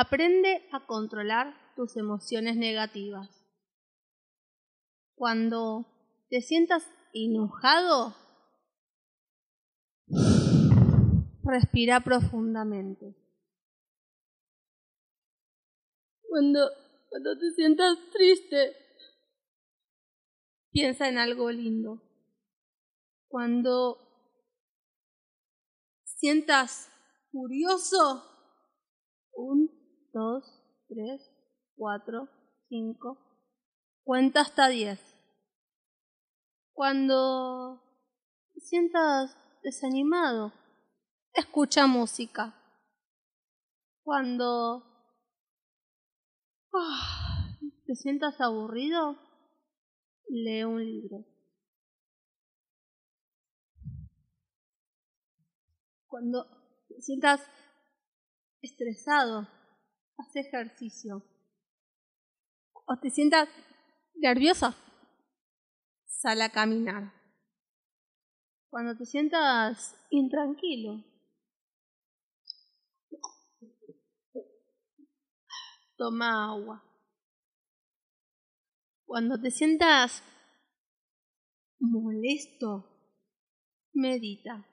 Aprende a controlar tus emociones negativas. Cuando te sientas enojado, respira profundamente. Cuando, cuando te sientas triste, piensa en algo lindo. Cuando sientas furioso, un, dos, tres, cuatro, cinco, cuenta hasta diez. Cuando te sientas desanimado, escucha música. Cuando ah, te sientas aburrido, lee un libro. Cuando te sientas estresado, haz ejercicio. O te sientas nerviosa, sal a caminar. Cuando te sientas intranquilo, toma agua. Cuando te sientas molesto, medita.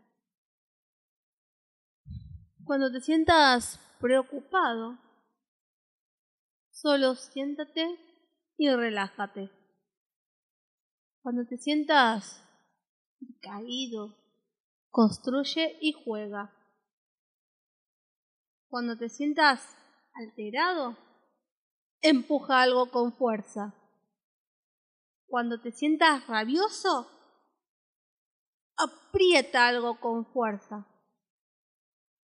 Cuando te sientas preocupado, solo siéntate y relájate. Cuando te sientas caído, construye y juega. Cuando te sientas alterado, empuja algo con fuerza. Cuando te sientas rabioso, aprieta algo con fuerza.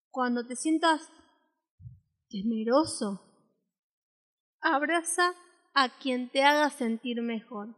Cuando te sientas temeroso, abraza a quien te haga sentir mejor.